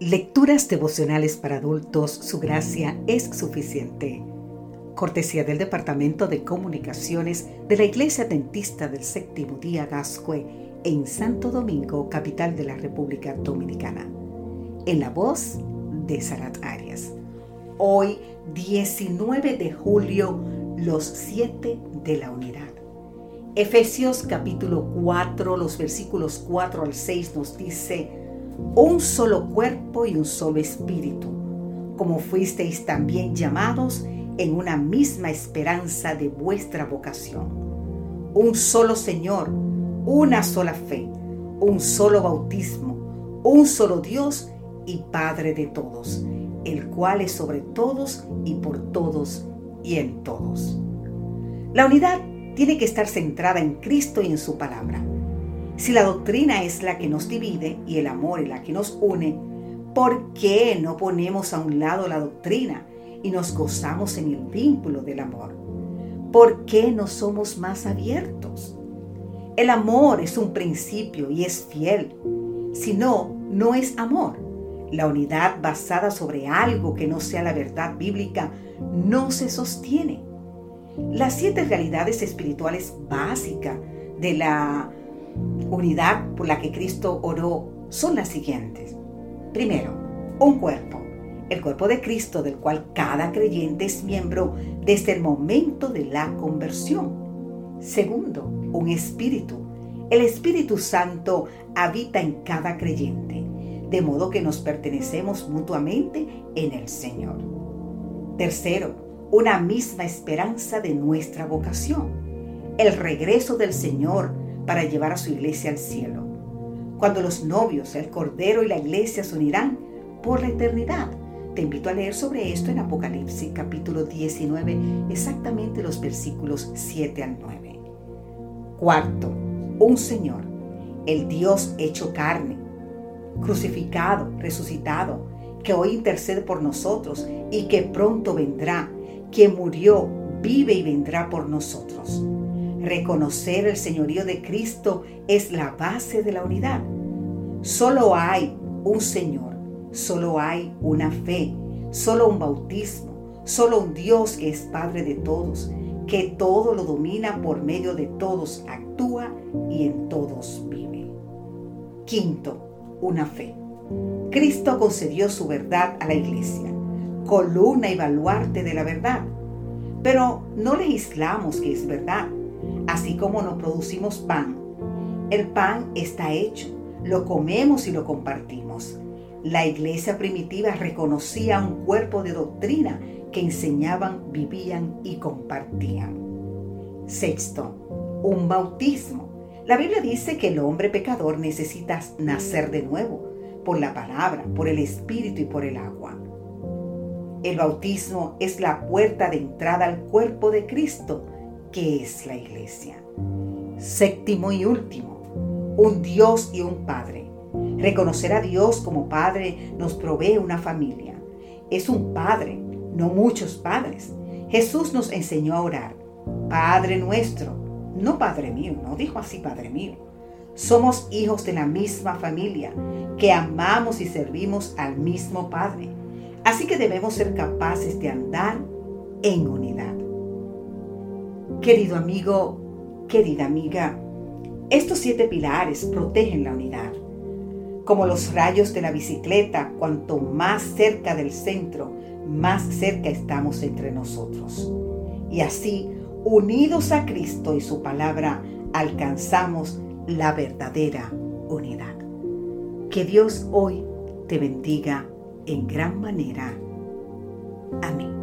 Lecturas devocionales para adultos, su gracia es suficiente. Cortesía del Departamento de Comunicaciones de la Iglesia Dentista del Séptimo Día Gascue en Santo Domingo, capital de la República Dominicana. En la voz de Sarat Arias. Hoy, 19 de julio, los siete de la unidad. Efesios capítulo 4, los versículos 4 al 6 nos dice, un solo cuerpo y un solo espíritu, como fuisteis también llamados en una misma esperanza de vuestra vocación. Un solo Señor, una sola fe, un solo bautismo, un solo Dios y Padre de todos, el cual es sobre todos y por todos y en todos. La unidad tiene que estar centrada en Cristo y en su palabra si la doctrina es la que nos divide y el amor es la que nos une, ¿por qué no ponemos a un lado la doctrina y nos gozamos en el vínculo del amor? ¿Por qué no somos más abiertos? El amor es un principio y es fiel. Si no, no es amor. La unidad basada sobre algo que no sea la verdad bíblica no se sostiene. Las siete realidades espirituales básicas de la unidad por la que Cristo oró son las siguientes. Primero, un cuerpo, el cuerpo de Cristo del cual cada creyente es miembro desde el momento de la conversión. Segundo, un espíritu. El Espíritu Santo habita en cada creyente, de modo que nos pertenecemos mutuamente en el Señor. Tercero, una misma esperanza de nuestra vocación, el regreso del Señor para llevar a su iglesia al cielo. Cuando los novios, el Cordero y la iglesia se unirán por la eternidad. Te invito a leer sobre esto en Apocalipsis capítulo 19, exactamente los versículos 7 al 9. Cuarto, un Señor, el Dios hecho carne, crucificado, resucitado, que hoy intercede por nosotros y que pronto vendrá, que murió, vive y vendrá por nosotros. Reconocer el señorío de Cristo es la base de la unidad. Solo hay un Señor, solo hay una fe, solo un bautismo, solo un Dios que es Padre de todos, que todo lo domina por medio de todos, actúa y en todos vive. Quinto, una fe. Cristo concedió su verdad a la iglesia, columna y baluarte de la verdad. Pero no legislamos que es verdad, así como nos producimos pan. El pan está hecho, lo comemos y lo compartimos. La iglesia primitiva reconocía un cuerpo de doctrina que enseñaban, vivían y compartían. Sexto, un bautismo. La Biblia dice que el hombre pecador necesita nacer de nuevo por la palabra, por el espíritu y por el agua. El bautismo es la puerta de entrada al cuerpo de Cristo ¿Qué es la iglesia. Séptimo y último, un Dios y un Padre. Reconocer a Dios como Padre nos provee una familia. Es un Padre, no muchos padres. Jesús nos enseñó a orar. Padre nuestro, no Padre mío, no dijo así Padre mío. Somos hijos de la misma familia, que amamos y servimos al mismo Padre. Así que debemos ser capaces de andar en unidad. Querido amigo, querida amiga, estos siete pilares protegen la unidad. Como los rayos de la bicicleta, cuanto más cerca del centro, más cerca estamos entre nosotros. Y así, unidos a Cristo y su palabra, alcanzamos la verdadera unidad. Que Dios hoy te bendiga en gran manera. Amén.